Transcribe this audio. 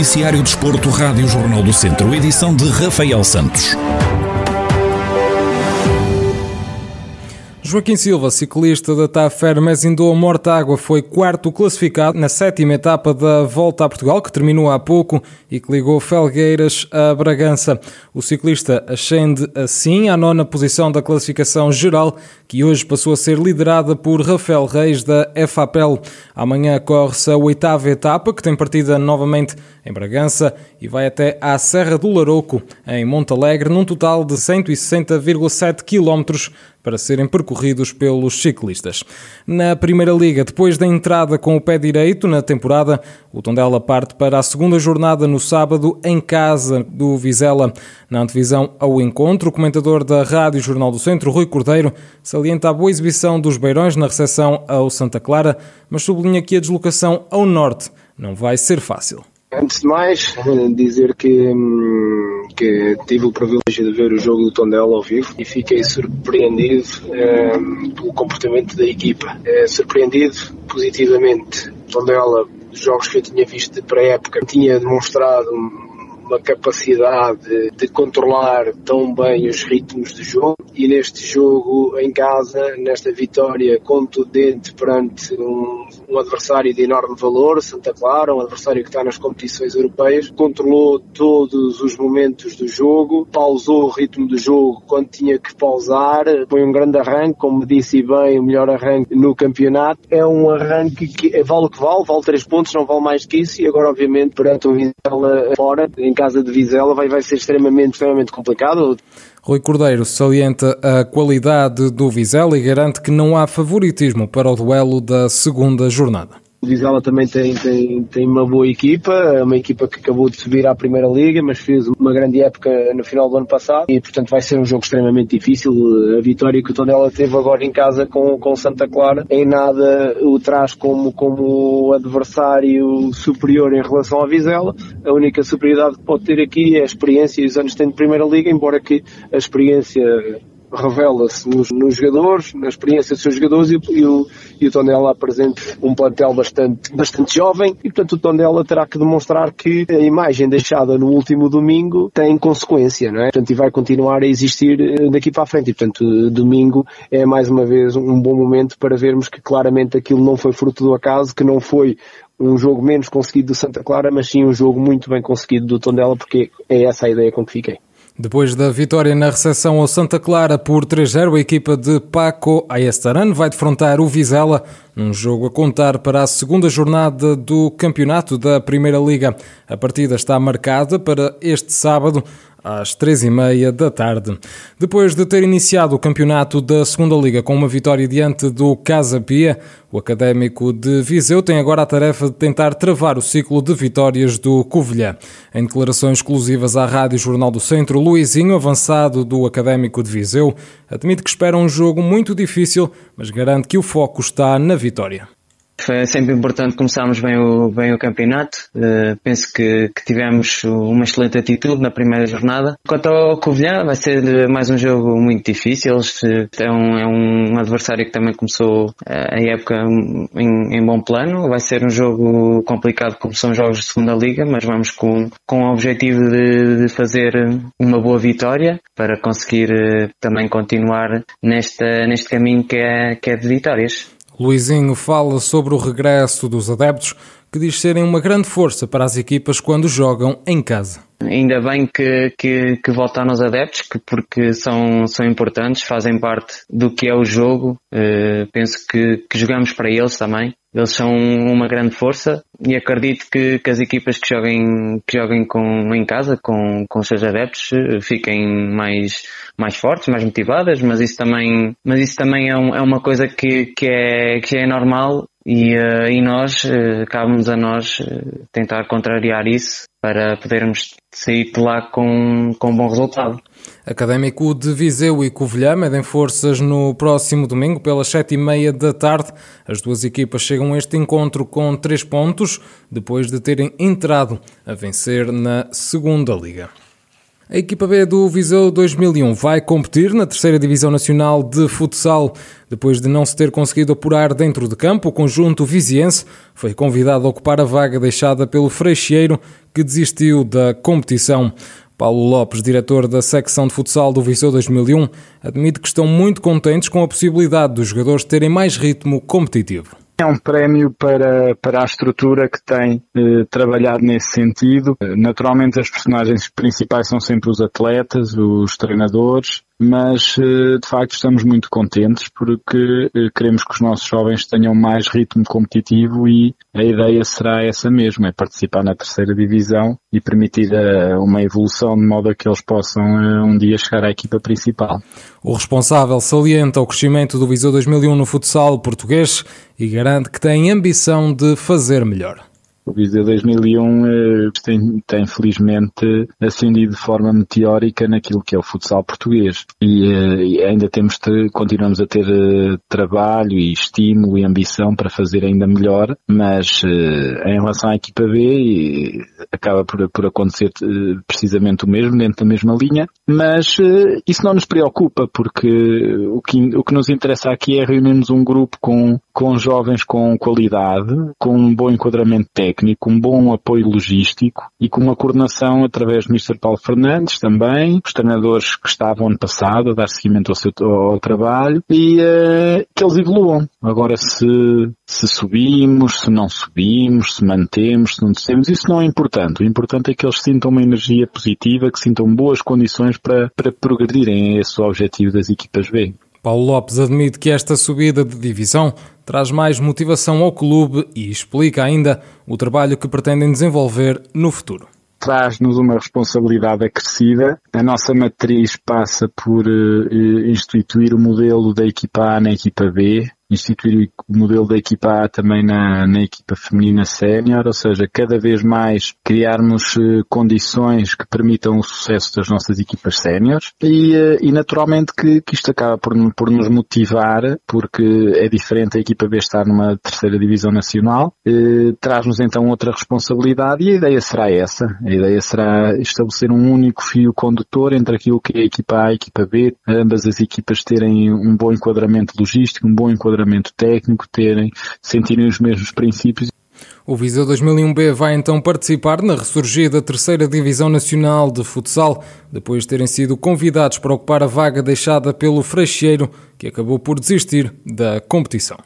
Noticiário Desporto, Rádio Jornal do Centro, edição de Rafael Santos. Joaquim Silva, ciclista da TAF Hermes Indoa Mortágua, foi quarto classificado na sétima etapa da Volta a Portugal, que terminou há pouco e que ligou Felgueiras a Bragança. O ciclista ascende assim à nona posição da classificação geral, que hoje passou a ser liderada por Rafael Reis da FAPEL. Amanhã corre-se a oitava etapa, que tem partida novamente em Bragança e vai até à Serra do Larouco, em Montalegre, num total de 160,7 km para serem percorridos pelos ciclistas. Na Primeira Liga, depois da entrada com o pé direito na temporada, o Tondela parte para a segunda jornada no sábado em casa do Vizela. Na antevisão ao encontro, o comentador da Rádio Jornal do Centro, Rui Cordeiro, salienta a boa exibição dos Beirões na recepção ao Santa Clara, mas sublinha que a deslocação ao norte não vai ser fácil. Antes de mais, dizer que, hum, que tive o privilégio de ver o jogo do Tondela ao vivo e fiquei surpreendido um, pelo comportamento da equipa. É, surpreendido positivamente. Tondela, dos jogos que eu tinha visto de pré-época, tinha demonstrado uma capacidade de controlar tão bem os ritmos do jogo. E neste jogo em casa, nesta vitória contundente perante um, um adversário de enorme valor, Santa Clara, um adversário que está nas competições europeias, controlou todos os momentos do jogo, pausou o ritmo do jogo quando tinha que pausar, foi um grande arranque, como disse bem, o melhor arranque no campeonato. É um arranque que vale o que vale, vale três pontos, não vale mais que isso e agora obviamente perante o Vizela fora, em casa de Vizela, vai, vai ser extremamente, extremamente complicado. Rui Cordeiro salienta a qualidade do Vizela e garante que não há favoritismo para o duelo da segunda jornada. Vizela também tem, tem, tem uma boa equipa, é uma equipa que acabou de subir à Primeira Liga, mas fez uma grande época no final do ano passado e, portanto, vai ser um jogo extremamente difícil. A vitória que o Tondela teve agora em casa com, com Santa Clara, em nada o traz como, como adversário superior em relação ao Vizela. A única superioridade que pode ter aqui é a experiência e os anos que tem de Primeira Liga, embora que a experiência revela-se nos, nos, jogadores, na experiência dos seus jogadores e, e, o, e o Tondela apresenta um plantel bastante, bastante jovem e portanto o Tondela terá que demonstrar que a imagem deixada no último domingo tem consequência, não é? Portanto, e vai continuar a existir eh, daqui para a frente e portanto domingo é mais uma vez um bom momento para vermos que claramente aquilo não foi fruto do acaso, que não foi um jogo menos conseguido do Santa Clara, mas sim um jogo muito bem conseguido do Tondela, porque é essa a ideia com que fiquei. Depois da vitória na recepção ao Santa Clara por 3-0, a equipa de Paco Ayestaran vai defrontar o Vizela num jogo a contar para a segunda jornada do campeonato da Primeira Liga. A partida está marcada para este sábado às três e meia da tarde. Depois de ter iniciado o campeonato da Segunda Liga com uma vitória diante do Casa Pia, o Académico de Viseu tem agora a tarefa de tentar travar o ciclo de vitórias do Covilhã. Em declarações exclusivas à Rádio Jornal do Centro, Luizinho, avançado do Académico de Viseu, admite que espera um jogo muito difícil, mas garante que o foco está na vitória. Foi sempre importante começarmos bem o, bem o campeonato. Uh, penso que, que, tivemos uma excelente atitude na primeira jornada. Quanto ao Covilhã, vai ser mais um jogo muito difícil. É um, é um adversário que também começou eh, a época em, em, bom plano. Vai ser um jogo complicado como são jogos de segunda liga, mas vamos com, com o objetivo de, de fazer uma boa vitória para conseguir também continuar nesta, neste caminho que é, que é de vitórias. Luizinho fala sobre o regresso dos adeptos, que diz serem uma grande força para as equipas quando jogam em casa. Ainda bem que, que, que voltaram os adeptos, que, porque são, são importantes, fazem parte do que é o jogo. Uh, penso que, que jogamos para eles também. Eles são uma grande força e acredito que, que as equipas que joguem, que joguem com, em casa com, com os seus adeptos eh, fiquem mais, mais fortes, mais motivadas, mas isso também, mas isso também é, um, é uma coisa que, que, é, que é normal e, uh, e nós, uh, cabe-nos a nós uh, tentar contrariar isso para podermos sair de lá com, com um bom resultado. Académico de Viseu e Covilhã medem forças no próximo domingo pelas sete e meia da tarde. As duas equipas chegam a este encontro com três pontos, depois de terem entrado a vencer na segunda liga. A equipa B do Viseu 2001 vai competir na terceira Divisão Nacional de Futsal. Depois de não se ter conseguido apurar dentro de campo, o conjunto viziense foi convidado a ocupar a vaga deixada pelo Freixeiro, que desistiu da competição. Paulo Lopes, diretor da secção de futsal do Viseu 2001, admite que estão muito contentes com a possibilidade dos jogadores terem mais ritmo competitivo. É um prémio para, para a estrutura que tem eh, trabalhado nesse sentido. Naturalmente, as personagens principais são sempre os atletas, os treinadores, mas eh, de facto estamos muito contentes porque eh, queremos que os nossos jovens tenham mais ritmo competitivo e a ideia será essa mesmo, é participar na terceira divisão e permitir eh, uma evolução de modo a que eles possam um dia chegar à equipa principal. O responsável salienta o crescimento do Viseu 2001 no futsal português e garante que tem ambição de fazer melhor. O Viseu 2001 eh, tem, tem felizmente ascendido de forma meteórica naquilo que é o futsal português. E, eh, e ainda temos continuamos a ter eh, trabalho e estímulo e ambição para fazer ainda melhor, mas em relação à equipa B acaba por, por acontecer precisamente o mesmo, dentro da mesma linha, mas isso não nos preocupa porque o que, o que nos interessa aqui é reunirmos um grupo com, com jovens com qualidade, com um bom enquadramento técnico técnico, um bom apoio logístico e com uma coordenação através do Mr. Paulo Fernandes também, os treinadores que estavam ano passado a dar seguimento ao, seu, ao trabalho e uh, que eles evoluam. Agora se, se subimos, se não subimos, se mantemos, se não descemos, isso não é importante. O importante é que eles sintam uma energia positiva, que sintam boas condições para, para progredirem a esse objetivo das equipas B. Paulo Lopes admite que esta subida de divisão traz mais motivação ao clube e explica ainda o trabalho que pretendem desenvolver no futuro traz-nos uma responsabilidade acrescida. A nossa matriz passa por uh, instituir o modelo da equipa A na equipa B, instituir o modelo da equipa A também na, na equipa feminina sénior, ou seja, cada vez mais criarmos uh, condições que permitam o sucesso das nossas equipas séniores e, uh, e naturalmente que, que isto acaba por, por nos motivar, porque é diferente a equipa B estar numa terceira divisão nacional, uh, traz-nos então outra responsabilidade e a ideia será essa. A ideia será estabelecer um único fio condutor entre aquilo que é a equipa A e a equipa B, ambas as equipas terem um bom enquadramento logístico, um bom enquadramento técnico, terem, sentirem os mesmos princípios. O Viseu 2001B vai então participar na ressurgida terceira Divisão Nacional de Futsal, depois de terem sido convidados para ocupar a vaga deixada pelo Freixeiro, que acabou por desistir da competição.